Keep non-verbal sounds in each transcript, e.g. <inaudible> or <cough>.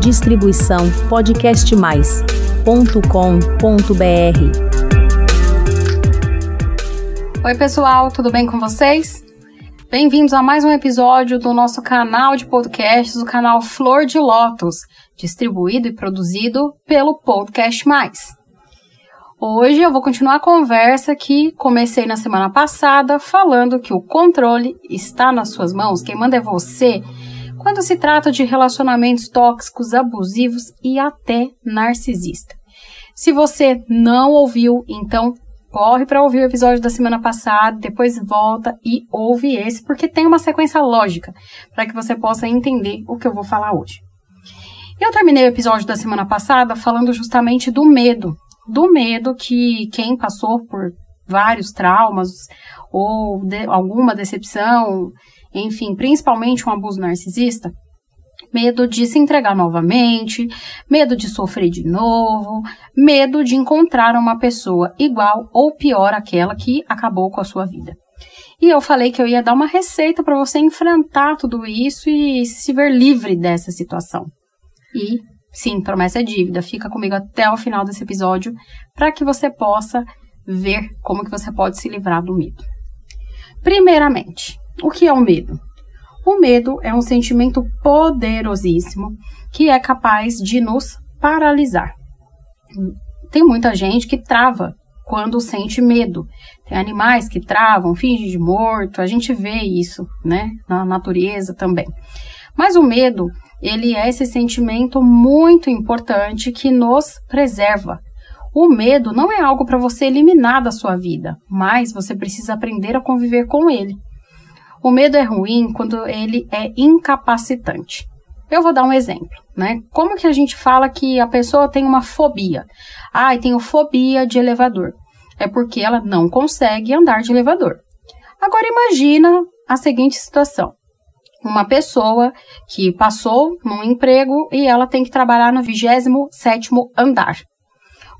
Distribuição podcastmais.com.br. Oi, pessoal, tudo bem com vocês? Bem-vindos a mais um episódio do nosso canal de podcasts, o canal Flor de Lótus, distribuído e produzido pelo Podcast Mais. Hoje eu vou continuar a conversa que comecei na semana passada falando que o controle está nas suas mãos, quem manda é você, quando se trata de relacionamentos tóxicos, abusivos e até narcisista. Se você não ouviu, então corre para ouvir o episódio da semana passada, depois volta e ouve esse, porque tem uma sequência lógica para que você possa entender o que eu vou falar hoje. Eu terminei o episódio da semana passada falando justamente do medo, do medo que quem passou por vários traumas ou de, alguma decepção, enfim, principalmente um abuso narcisista, medo de se entregar novamente, medo de sofrer de novo, medo de encontrar uma pessoa igual ou pior àquela que acabou com a sua vida. E eu falei que eu ia dar uma receita para você enfrentar tudo isso e se ver livre dessa situação. E Sim, promessa é dívida. Fica comigo até o final desse episódio para que você possa ver como que você pode se livrar do medo. Primeiramente, o que é o medo? O medo é um sentimento poderosíssimo que é capaz de nos paralisar. Tem muita gente que trava quando sente medo. Tem animais que travam, fingem de morto, a gente vê isso, né, na natureza também. Mas o medo, ele é esse sentimento muito importante que nos preserva. O medo não é algo para você eliminar da sua vida, mas você precisa aprender a conviver com ele. O medo é ruim quando ele é incapacitante. Eu vou dar um exemplo, né? Como que a gente fala que a pessoa tem uma fobia? Ah, eu tenho fobia de elevador. É porque ela não consegue andar de elevador. Agora imagina a seguinte situação uma pessoa que passou num emprego e ela tem que trabalhar no 27 andar.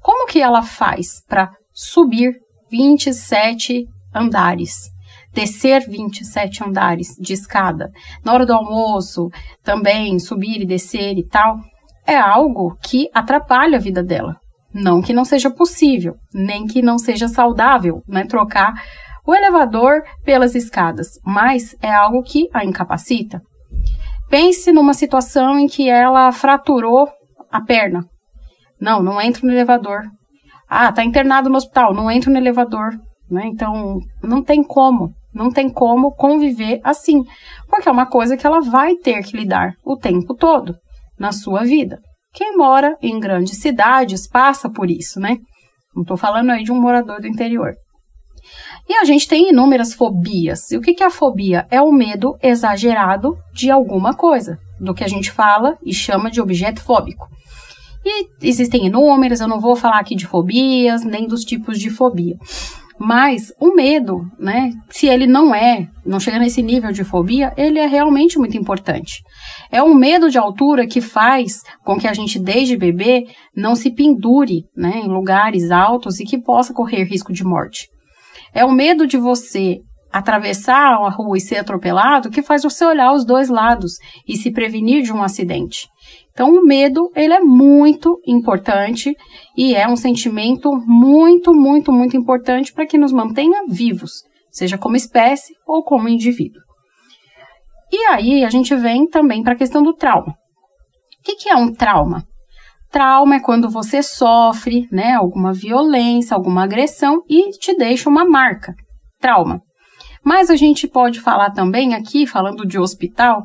Como que ela faz para subir 27 andares? Descer 27 andares de escada. Na hora do almoço, também subir e descer e tal. É algo que atrapalha a vida dela. Não que não seja possível, nem que não seja saudável, né? Trocar o elevador pelas escadas, mas é algo que a incapacita. Pense numa situação em que ela fraturou a perna. Não, não entro no elevador. Ah, tá internado no hospital, não entro no elevador. Né? Então, não tem como, não tem como conviver assim, porque é uma coisa que ela vai ter que lidar o tempo todo na sua vida. Quem mora em grandes cidades passa por isso, né? Não estou falando aí de um morador do interior. E a gente tem inúmeras fobias. E o que é a fobia? É o medo exagerado de alguma coisa, do que a gente fala e chama de objeto fóbico. E existem inúmeras, eu não vou falar aqui de fobias, nem dos tipos de fobia. Mas o medo, né, se ele não é, não chega nesse nível de fobia, ele é realmente muito importante. É um medo de altura que faz com que a gente, desde bebê, não se pendure né, em lugares altos e que possa correr risco de morte. É o medo de você atravessar a rua e ser atropelado que faz você olhar os dois lados e se prevenir de um acidente. Então, o medo, ele é muito importante e é um sentimento muito, muito, muito importante para que nos mantenha vivos, seja como espécie ou como indivíduo. E aí, a gente vem também para a questão do trauma. O que, que é um trauma? Trauma é quando você sofre, né, alguma violência, alguma agressão e te deixa uma marca. Trauma. Mas a gente pode falar também aqui, falando de hospital,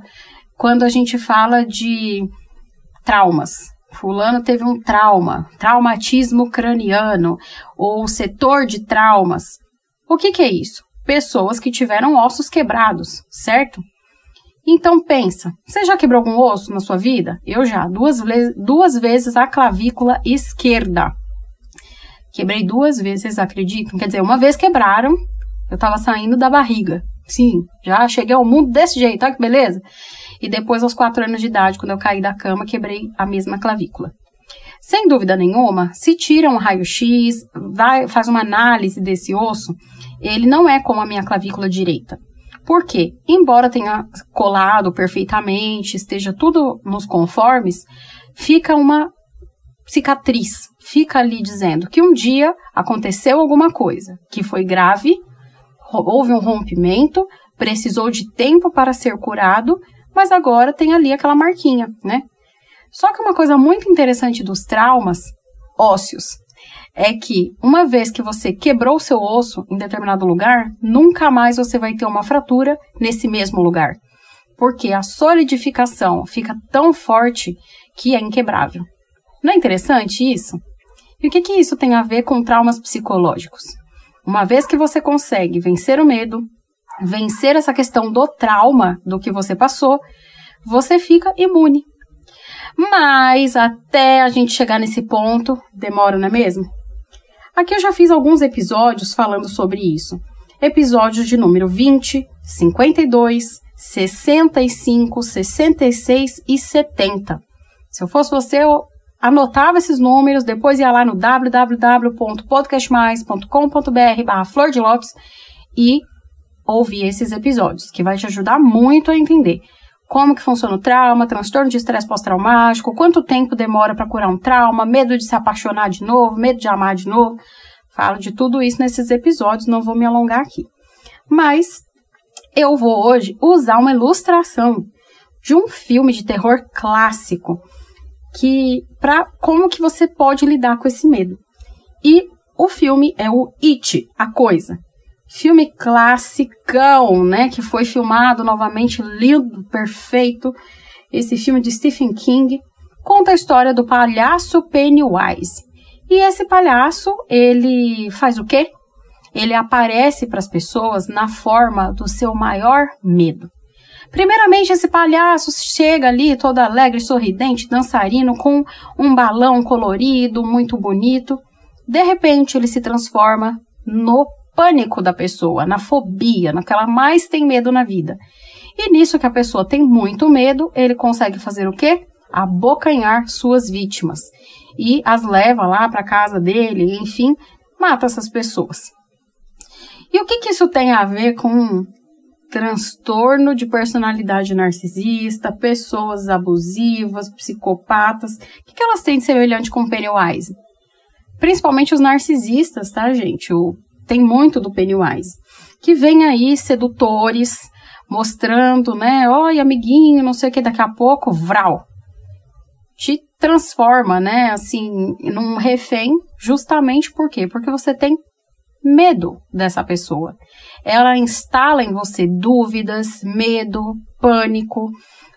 quando a gente fala de traumas. Fulano teve um trauma, traumatismo craniano ou setor de traumas. O que, que é isso? Pessoas que tiveram ossos quebrados, certo? Então pensa, você já quebrou algum osso na sua vida? Eu já, duas, duas vezes a clavícula esquerda. Quebrei duas vezes, acreditam? Quer dizer, uma vez quebraram, eu tava saindo da barriga. Sim, já cheguei ao mundo desse jeito, olha que beleza. E depois, aos quatro anos de idade, quando eu caí da cama, quebrei a mesma clavícula. Sem dúvida nenhuma, se tira um raio-x, faz uma análise desse osso, ele não é como a minha clavícula direita. Porque, embora tenha colado perfeitamente, esteja tudo nos conformes, fica uma cicatriz, fica ali dizendo que um dia aconteceu alguma coisa que foi grave, houve um rompimento, precisou de tempo para ser curado, mas agora tem ali aquela marquinha, né? Só que uma coisa muito interessante dos traumas ósseos é que uma vez que você quebrou seu osso em determinado lugar, nunca mais você vai ter uma fratura nesse mesmo lugar. Porque a solidificação fica tão forte que é inquebrável. Não é interessante isso? E o que, que isso tem a ver com traumas psicológicos? Uma vez que você consegue vencer o medo, vencer essa questão do trauma do que você passou, você fica imune. Mas até a gente chegar nesse ponto, demora, não é mesmo? Aqui eu já fiz alguns episódios falando sobre isso. Episódios de número 20, 52, 65, 66 e 70. Se eu fosse você, eu anotava esses números, depois ia lá no www.podcastmais.com.br flor de e ouvir esses episódios, que vai te ajudar muito a entender como que funciona o trauma, transtorno de estresse pós-traumático, quanto tempo demora para curar um trauma, medo de se apaixonar de novo, medo de amar de novo. Falo de tudo isso nesses episódios, não vou me alongar aqui. Mas eu vou hoje usar uma ilustração de um filme de terror clássico que para como que você pode lidar com esse medo. E o filme é o It, a coisa. Filme classicão, né? Que foi filmado novamente, lindo, perfeito. Esse filme de Stephen King conta a história do palhaço Pennywise. E esse palhaço, ele faz o quê? Ele aparece para as pessoas na forma do seu maior medo. Primeiramente, esse palhaço chega ali todo alegre, sorridente, dançarino, com um balão colorido, muito bonito. De repente, ele se transforma no pânico da pessoa, na fobia, na que mais tem medo na vida. E nisso que a pessoa tem muito medo, ele consegue fazer o quê? Abocanhar suas vítimas. E as leva lá para casa dele, enfim, mata essas pessoas. E o que, que isso tem a ver com transtorno de personalidade narcisista, pessoas abusivas, psicopatas? O que, que elas têm de semelhante com Pennywise? Principalmente os narcisistas, tá, gente? O tem muito do Pennywise, que vem aí sedutores, mostrando, né, oi amiguinho, não sei o que, daqui a pouco, vral, te transforma, né, assim, num refém, justamente por quê? Porque você tem medo dessa pessoa. Ela instala em você dúvidas, medo, pânico,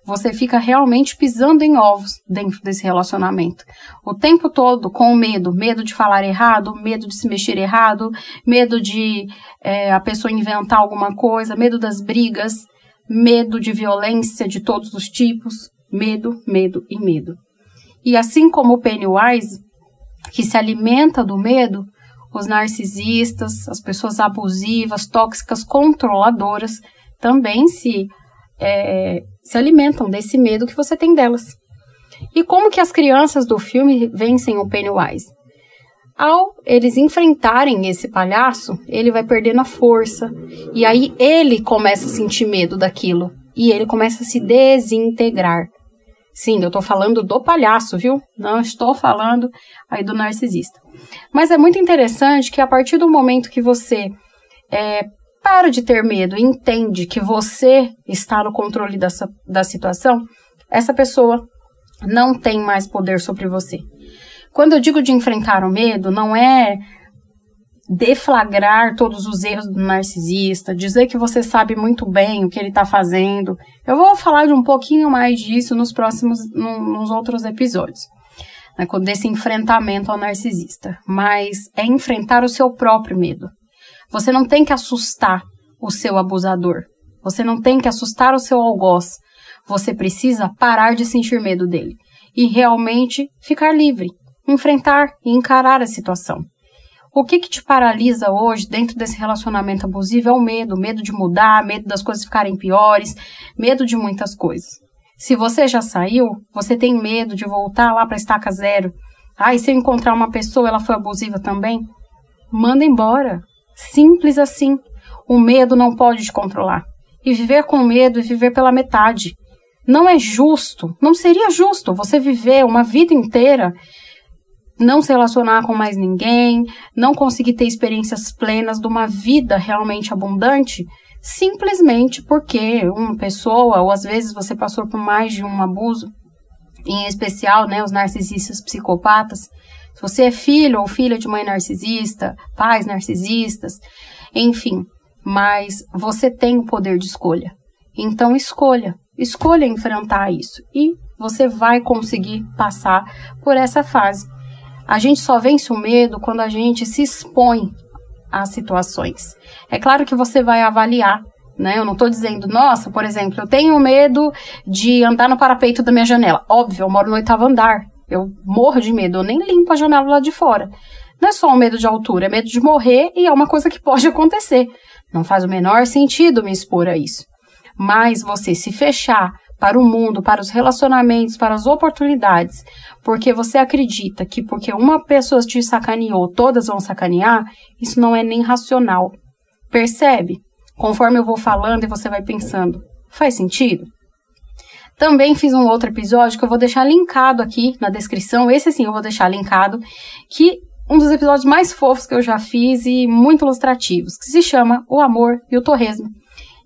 você fica realmente pisando em ovos dentro desse relacionamento. O tempo todo com medo, medo de falar errado, medo de se mexer errado, medo de é, a pessoa inventar alguma coisa, medo das brigas, medo de violência de todos os tipos, medo, medo e medo. E assim como o Pennywise, que se alimenta do medo, os narcisistas, as pessoas abusivas, tóxicas, controladoras, também se é, se alimentam desse medo que você tem delas. E como que as crianças do filme vencem o Pennywise? Ao eles enfrentarem esse palhaço, ele vai perdendo a força. E aí ele começa a sentir medo daquilo. E ele começa a se desintegrar. Sim, eu tô falando do palhaço, viu? Não estou falando aí do narcisista. Mas é muito interessante que a partir do momento que você é, para de ter medo e entende que você está no controle dessa, da situação, essa pessoa não tem mais poder sobre você. Quando eu digo de enfrentar o medo, não é deflagrar todos os erros do narcisista, dizer que você sabe muito bem o que ele está fazendo. Eu vou falar de um pouquinho mais disso nos próximos, nos outros episódios, né, desse enfrentamento ao narcisista. Mas é enfrentar o seu próprio medo. Você não tem que assustar o seu abusador. Você não tem que assustar o seu algoz. Você precisa parar de sentir medo dele e realmente ficar livre, enfrentar e encarar a situação. O que, que te paralisa hoje dentro desse relacionamento abusivo é o medo, medo de mudar, medo das coisas ficarem piores, medo de muitas coisas. Se você já saiu, você tem medo de voltar lá para estaca zero. Ah, e se eu encontrar uma pessoa, ela foi abusiva também? Manda embora. Simples assim. O medo não pode te controlar. e viver com medo e viver pela metade. Não é justo, não seria justo você viver uma vida inteira não se relacionar com mais ninguém, não conseguir ter experiências plenas de uma vida realmente abundante, simplesmente porque uma pessoa, ou às vezes você passou por mais de um abuso, em especial, né, os narcisistas psicopatas. Se você é filho ou filha de mãe narcisista, pais narcisistas, enfim, mas você tem o poder de escolha. Então escolha, escolha enfrentar isso e você vai conseguir passar por essa fase. A gente só vence o medo quando a gente se expõe às situações. É claro que você vai avaliar, né? Eu não estou dizendo, nossa, por exemplo, eu tenho medo de andar no parapeito da minha janela. Óbvio, eu moro no oitavo andar. Eu morro de medo, eu nem limpo a janela lá de fora. Não é só um medo de altura, é medo de morrer e é uma coisa que <laughs> pode acontecer. Não faz o menor sentido me expor a isso. Mas você se fechar para o mundo, para os relacionamentos, para as oportunidades, porque você acredita que porque uma pessoa te sacaneou, todas vão sacanear, isso não é nem racional. Percebe? Conforme eu vou falando e você vai pensando, faz sentido? Também fiz um outro episódio que eu vou deixar linkado aqui na descrição. Esse sim eu vou deixar linkado, que um dos episódios mais fofos que eu já fiz e muito ilustrativos, que se chama O Amor e o Torresmo.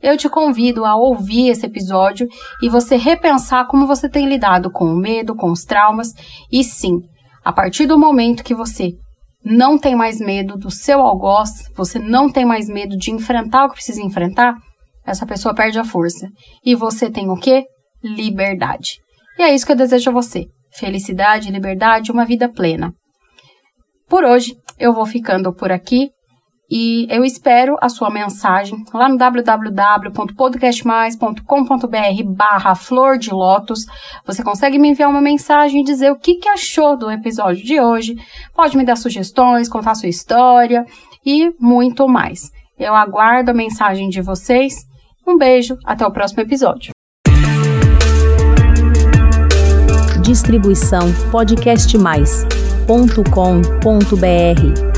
Eu te convido a ouvir esse episódio e você repensar como você tem lidado com o medo, com os traumas. E sim, a partir do momento que você não tem mais medo do seu algoz, você não tem mais medo de enfrentar o que precisa enfrentar, essa pessoa perde a força. E você tem o quê? Liberdade. E é isso que eu desejo a você. Felicidade, liberdade, uma vida plena. Por hoje, eu vou ficando por aqui e eu espero a sua mensagem lá no www.podcastmais.com.br barra flor de lótus. Você consegue me enviar uma mensagem e dizer o que, que achou do episódio de hoje. Pode me dar sugestões, contar sua história e muito mais. Eu aguardo a mensagem de vocês. Um beijo, até o próximo episódio. Distribuição podcastmais.com.br